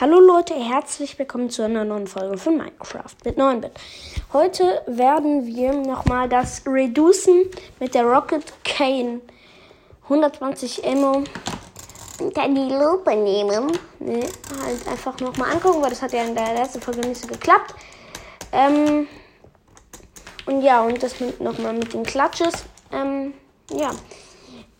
Hallo Leute, herzlich willkommen zu einer neuen Folge von Minecraft mit 9-Bit. Heute werden wir nochmal das Reducen mit der Rocket Cane 120 Ammo und dann die Lupe nehmen. Ne, halt einfach nochmal angucken, weil das hat ja in der letzten Folge nicht so geklappt. Ähm, und ja, und das nochmal mit den Clutches. Ähm, ja.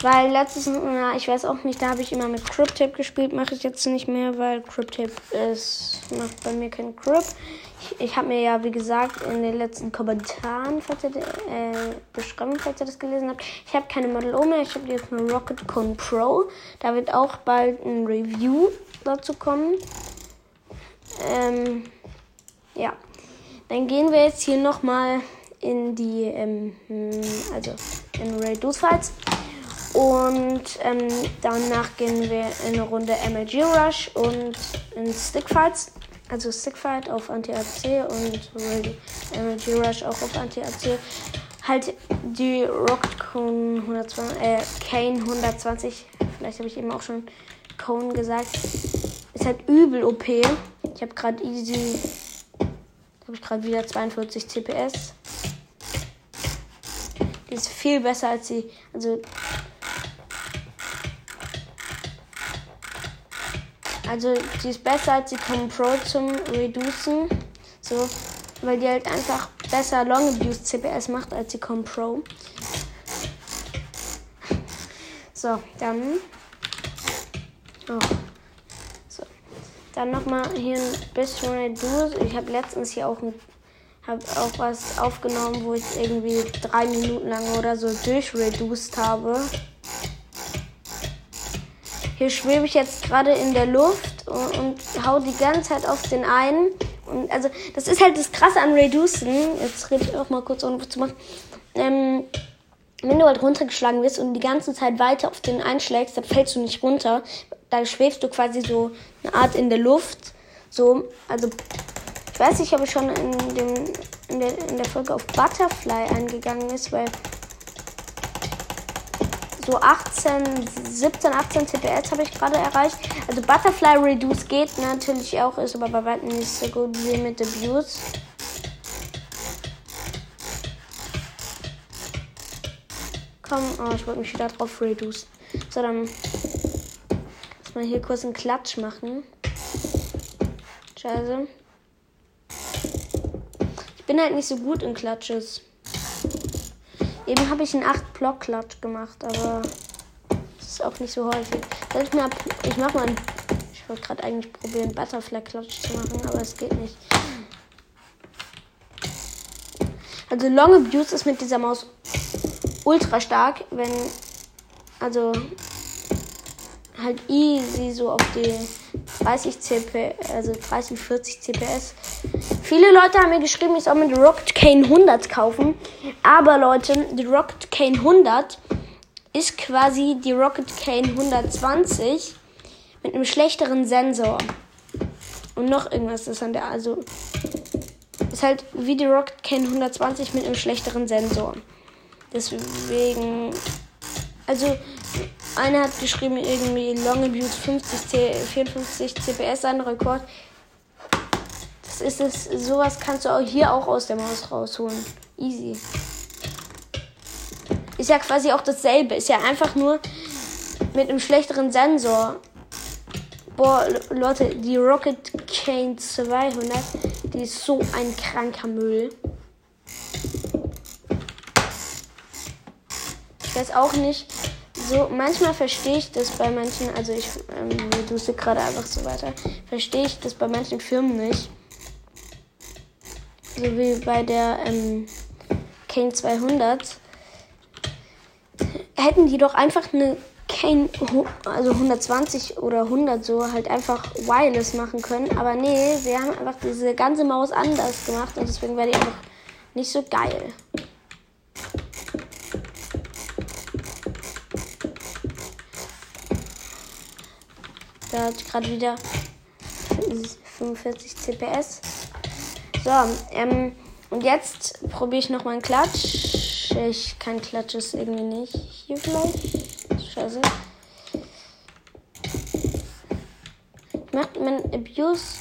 Weil letztes Mal, ich weiß auch nicht, da habe ich immer mit Cryptape gespielt, mache ich jetzt nicht mehr, weil Cryptape ist, macht bei mir keinen Crypt. Ich, ich habe mir ja, wie gesagt, in den letzten Kommentaren falls ihr, äh, beschrieben, falls ihr das gelesen habt, ich habe keine Model O mehr, ich habe jetzt eine Rocket Cone Pro. Da wird auch bald ein Review dazu kommen. Ähm, ja. Dann gehen wir jetzt hier nochmal in die, ähm, also in Reduce Fights. Und ähm, danach gehen wir in eine Runde MLG Rush und in Stickfights. Also Stickfight auf Anti-AC und MLG Rush auch auf Anti-AC. Halt die Rocket Cone 120, äh, Kane 120. Vielleicht habe ich eben auch schon Cone gesagt. Ist halt übel OP. Ich habe gerade easy. Habe ich gerade wieder 42 CPS. Die ist viel besser als sie. Also Also die ist besser als die Com Pro zum Reducen. So, weil die halt einfach besser Long Abuse CPS macht als die Com Pro. So, dann. Oh. So. Dann nochmal hier ein bisschen Reduce. Ich habe letztens hier auch ein habe auch was aufgenommen, wo ich irgendwie drei Minuten lang oder so durchreduced habe. Hier schwebe ich jetzt gerade in der Luft und, und hau die ganze Zeit auf den einen. Und also, das ist halt das Krasse an Reducen. Jetzt rede ich auch mal kurz, ohne was zu machen. Ähm, wenn du halt runtergeschlagen wirst und die ganze Zeit weiter auf den einschlägst, dann fällst du nicht runter. Da schwebst du quasi so eine Art in der Luft. So, also, ich weiß nicht, ob ich schon in, dem, in, der, in der Folge auf Butterfly eingegangen ist, weil so 18, 17, 18 CPS habe ich gerade erreicht. Also Butterfly Reduce geht natürlich auch, ist aber bei weitem nicht so gut wie mit Abuse. Komm, oh, ich wollte mich wieder drauf reduce. So, dann lass mal hier kurz einen Klatsch machen. Scheiße. Ich bin halt nicht so gut in Klatsches. Eben habe ich einen 8 Block Klatsch gemacht, aber das ist auch nicht so häufig. Ich, mal, ich mach mal einen, Ich wollte gerade eigentlich probieren, Butterfly Klatsch zu machen, aber es geht nicht. Also Long Abuse ist mit dieser Maus ultra stark, wenn also halt easy so auf die 30 CP, also 30, 40 CPS. Viele Leute haben mir geschrieben, ich soll mir die Rocket Cane 100 kaufen. Aber Leute, die Rocket Cane 100 ist quasi die Rocket Cane 120 mit einem schlechteren Sensor. Und noch irgendwas ist an der, also ist halt wie die Rocket Cane 120 mit einem schlechteren Sensor. Deswegen, also einer hat geschrieben, irgendwie Long Abuse 50 C, 54 CPS ein Rekord. Das ist es, sowas kannst du auch hier auch aus der Maus rausholen. Easy. Ist ja quasi auch dasselbe. Ist ja einfach nur mit einem schlechteren Sensor. Boah, Leute, die Rocket Cane 200, die ist so ein kranker Müll. Ich weiß auch nicht, so, manchmal verstehe ich das bei manchen, also ich ähm, du sie gerade einfach so weiter, verstehe ich das bei manchen Firmen nicht. So wie bei der ähm, Kane 200. Hätten die doch einfach eine Kane, also 120 oder 100 so, halt einfach wireless machen können. Aber nee, sie haben einfach diese ganze Maus anders gemacht und deswegen wäre die einfach nicht so geil. Da hat gerade wieder 45 CPS. So, ähm, und jetzt probiere ich nochmal einen Klatsch. Ich kann Klatsch ist irgendwie nicht. Hier vielleicht. Scheiße. Ich mach, mein Abuse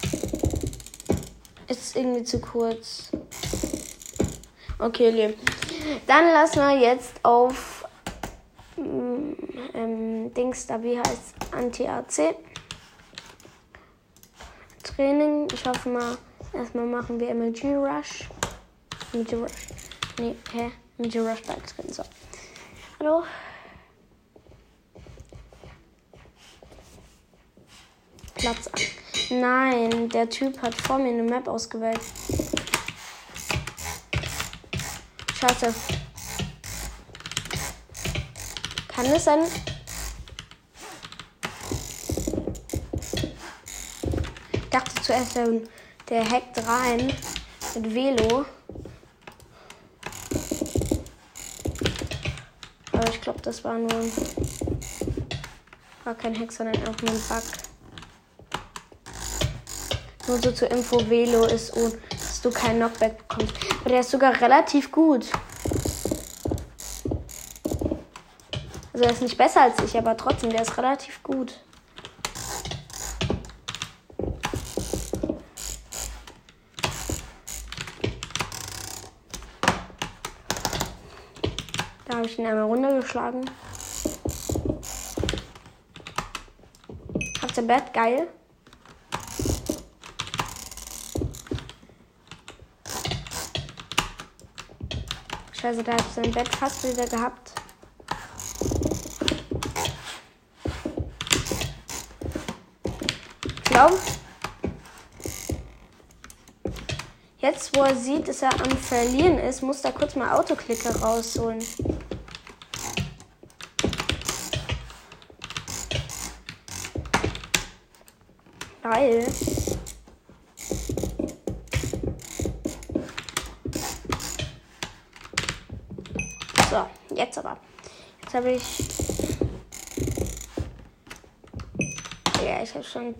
ist irgendwie zu kurz. Okay, lieb. Dann lassen wir jetzt auf mm, ähm, Dings da, wie heißt Anti-AC. Training. Ich hoffe mal, erstmal machen wir MLG Rush. MLG Rush. Nee, hä? MLG Rush beitreten. So. Hallo? Platz an. Nein, der Typ hat vor mir eine Map ausgewählt. Scheiße. Kann es sein? Ich dachte zuerst, der hackt rein mit Velo. Aber ich glaube, das war nur war kein Hack, sondern auch nur ein Bug. Nur so zur Info, Velo ist, oh, dass du keinen Knockback bekommst. Aber der ist sogar relativ gut. Also er ist nicht besser als ich, aber trotzdem, der ist relativ gut. Habe ich ihn einmal runtergeschlagen. Habt ihr Bett? Geil. Scheiße, da habe ich sein Bett fast wieder gehabt. Ich glaube, jetzt wo er sieht, dass er am Verlieren ist, muss er kurz mal Autoklicker rausholen. Geil. Jetzt aber. Jetzt habe ich. Ja, ich habe schon.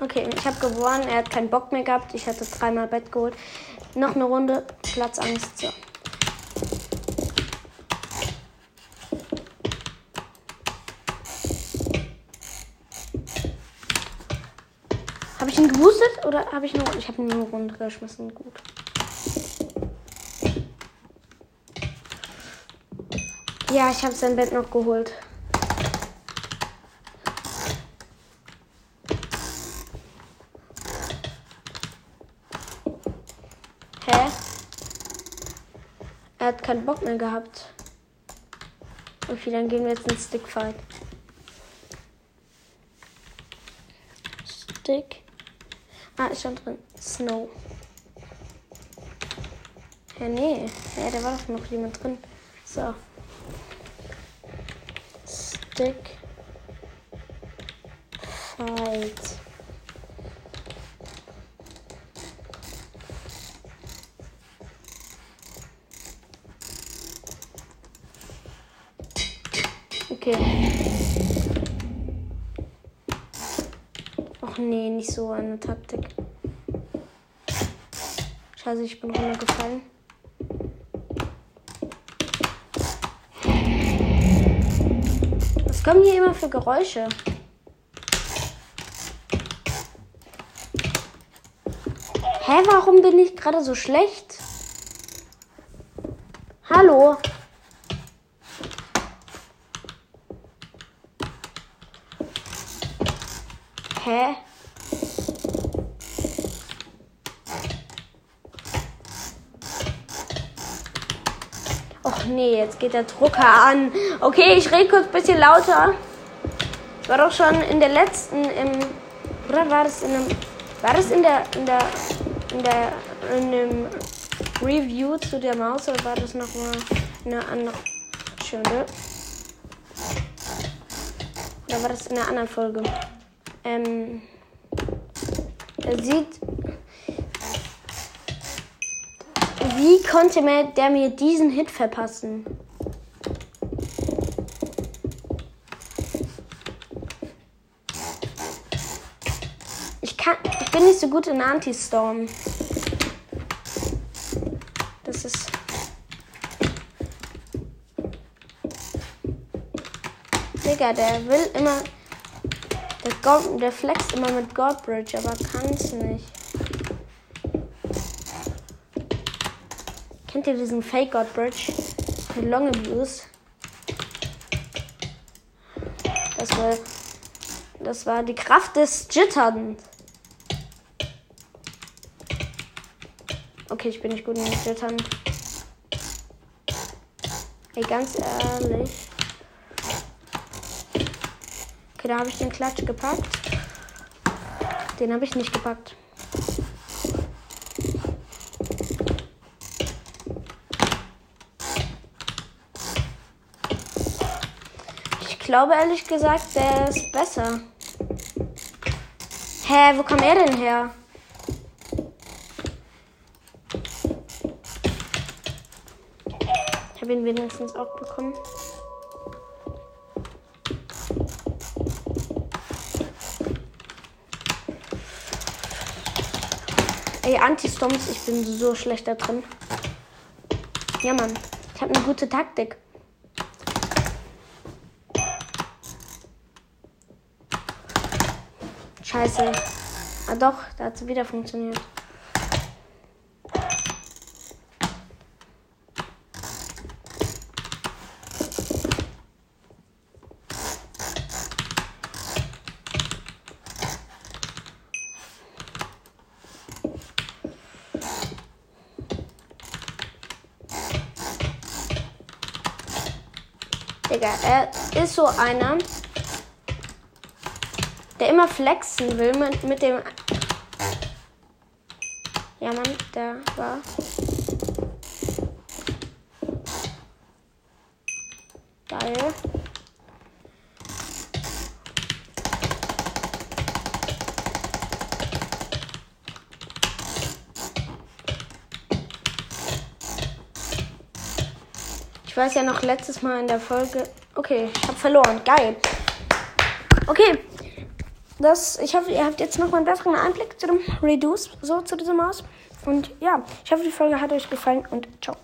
Okay, ich habe gewonnen. Er hat keinen Bock mehr gehabt. Ich hatte dreimal Bett geholt. Noch eine Runde. Platzangst. So. Habe ich ihn geboostet oder habe ich nur. Ich habe ihn nur runtergeschmissen. Gut. Ja, ich habe sein Bett noch geholt. Hä? Er hat keinen Bock mehr gehabt. Okay, dann gehen wir jetzt in Stickfight. Stick. Ah, ist schon drin. Snow. Ja, nee. Ja, da war doch noch jemand drin. So. Stick Fight. Okay. Nee, nicht so eine Taktik. Scheiße, ich bin runtergefallen. kommen hier immer für Geräusche? Hä, warum bin ich gerade so schlecht? Hallo? Hä? Nee, jetzt geht der Drucker an. Okay, ich rede kurz ein bisschen lauter. Ich war doch schon in der letzten, im, oder war das in einem, war das in der, in der, in der, in dem Review zu der Maus oder war das nochmal eine andere Stunde? Oder war das in einer anderen Folge? Ähm, er sieht Wie konnte der mir diesen Hit verpassen? Ich kann. Ich bin nicht so gut in Anti-Storm. Das ist. Digga, der will immer. Der, God, der flext immer mit Godbridge, aber kann es nicht. Kennt ihr diesen Fake Godbridge? Mit Long Abuse. Das war, das war die Kraft des Jitterns. Okay, ich bin nicht gut in Jittern. Ey, ganz ehrlich. Okay, da habe ich den Klatsch gepackt. Den habe ich nicht gepackt. Ich glaube ehrlich gesagt, der ist besser. Hä, wo kam er denn her? Ich habe ihn wenigstens auch bekommen. Ey, Anti-Stomps, ich bin so schlecht da drin. Ja, Mann. Ich habe eine gute Taktik. Scheiße. Ah doch, da hat sie wieder funktioniert. Digga, er ist so einer, der immer flexen will mit, mit dem. Ja, Mann, der war. Geil. Ich weiß ja noch letztes Mal in der Folge. Okay, ich habe verloren. Geil. Okay. Das, ich hoffe, ihr habt jetzt noch mal einen besseren Einblick zu dem Reduce, so zu dieser Maus. Und ja, ich hoffe, die Folge hat euch gefallen und ciao.